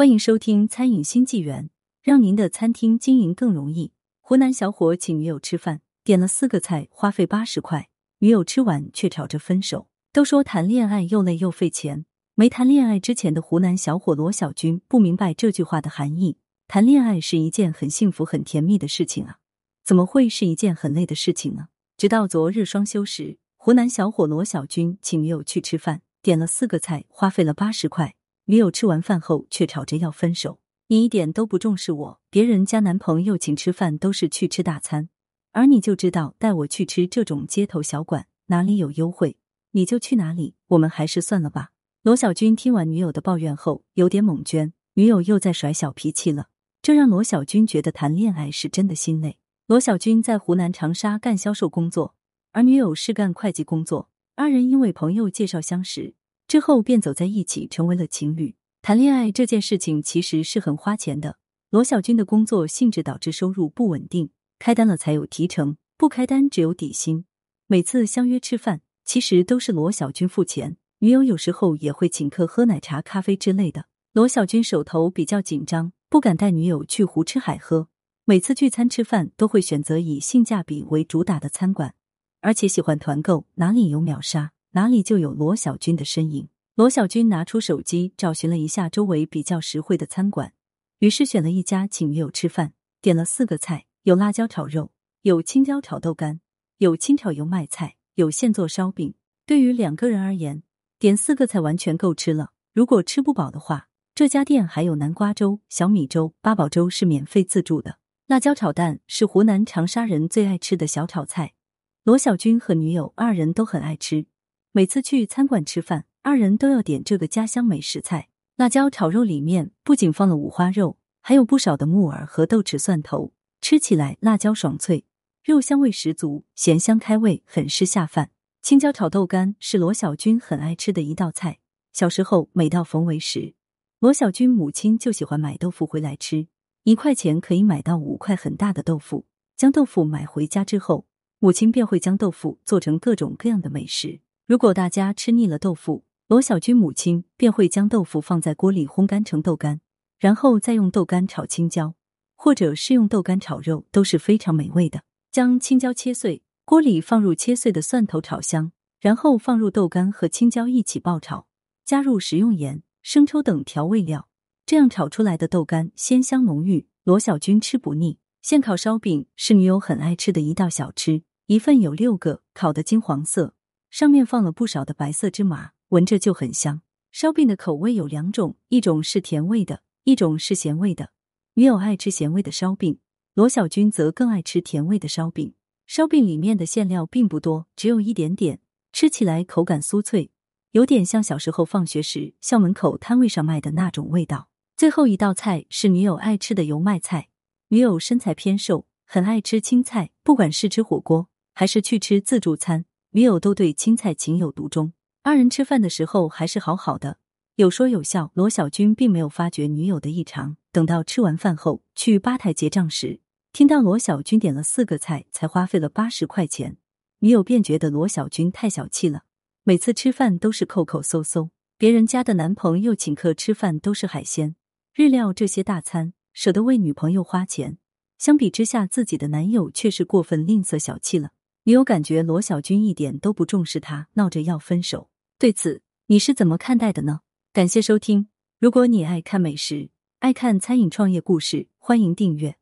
欢迎收听《餐饮新纪元》，让您的餐厅经营更容易。湖南小伙请女友吃饭，点了四个菜，花费八十块，女友吃完却吵着分手。都说谈恋爱又累又费钱，没谈恋爱之前的湖南小伙罗小军不明白这句话的含义。谈恋爱是一件很幸福、很甜蜜的事情啊，怎么会是一件很累的事情呢？直到昨日双休时，湖南小伙罗小军请女友去吃饭，点了四个菜，花费了八十块。女友吃完饭后却吵着要分手，你一点都不重视我。别人家男朋友请吃饭都是去吃大餐，而你就知道带我去吃这种街头小馆，哪里有优惠你就去哪里。我们还是算了吧。罗小军听完女友的抱怨后，有点懵圈，女友又在甩小脾气了，这让罗小军觉得谈恋爱是真的心累。罗小军在湖南长沙干销售工作，而女友是干会计工作，二人因为朋友介绍相识。之后便走在一起，成为了情侣。谈恋爱这件事情其实是很花钱的。罗小军的工作性质导致收入不稳定，开单了才有提成，不开单只有底薪。每次相约吃饭，其实都是罗小军付钱，女友有时候也会请客喝奶茶、咖啡之类的。罗小军手头比较紧张，不敢带女友去胡吃海喝。每次聚餐吃饭，都会选择以性价比为主打的餐馆，而且喜欢团购，哪里有秒杀。哪里就有罗小军的身影。罗小军拿出手机找寻了一下周围比较实惠的餐馆，于是选了一家请女友吃饭，点了四个菜：有辣椒炒肉，有青椒炒豆干，有清炒油麦菜，有现做烧饼。对于两个人而言，点四个菜完全够吃了。如果吃不饱的话，这家店还有南瓜粥、小米粥、八宝粥是免费自助的。辣椒炒蛋是湖南长沙人最爱吃的小炒菜，罗小军和女友二人都很爱吃。每次去餐馆吃饭，二人都要点这个家乡美食菜——辣椒炒肉。里面不仅放了五花肉，还有不少的木耳和豆豉蒜头，吃起来辣椒爽脆，肉香味十足，咸香开胃，很是下饭。青椒炒豆干是罗小军很爱吃的一道菜。小时候，每到逢为时，罗小军母亲就喜欢买豆腐回来吃，一块钱可以买到五块很大的豆腐。将豆腐买回家之后，母亲便会将豆腐做成各种各样的美食。如果大家吃腻了豆腐，罗小军母亲便会将豆腐放在锅里烘干成豆干，然后再用豆干炒青椒，或者是用豆干炒肉，都是非常美味的。将青椒切碎，锅里放入切碎的蒜头炒香，然后放入豆干和青椒一起爆炒，加入食用盐、生抽等调味料，这样炒出来的豆干鲜香浓郁，罗小军吃不腻。现烤烧饼是女友很爱吃的一道小吃，一份有六个，烤的金黄色。上面放了不少的白色芝麻，闻着就很香。烧饼的口味有两种，一种是甜味的，一种是咸味的。女友爱吃咸味的烧饼，罗小军则更爱吃甜味的烧饼。烧饼里面的馅料并不多，只有一点点，吃起来口感酥脆，有点像小时候放学时校门口摊位上卖的那种味道。最后一道菜是女友爱吃的油麦菜。女友身材偏瘦，很爱吃青菜，不管是吃火锅还是去吃自助餐。女友都对青菜情有独钟，二人吃饭的时候还是好好的，有说有笑。罗小军并没有发觉女友的异常，等到吃完饭后去吧台结账时，听到罗小军点了四个菜，才花费了八十块钱，女友便觉得罗小军太小气了，每次吃饭都是抠抠搜搜，别人家的男朋友请客吃饭都是海鲜、日料这些大餐，舍得为女朋友花钱，相比之下，自己的男友却是过分吝啬小气了。女友感觉罗小军一点都不重视她，闹着要分手。对此，你是怎么看待的呢？感谢收听。如果你爱看美食，爱看餐饮创业故事，欢迎订阅。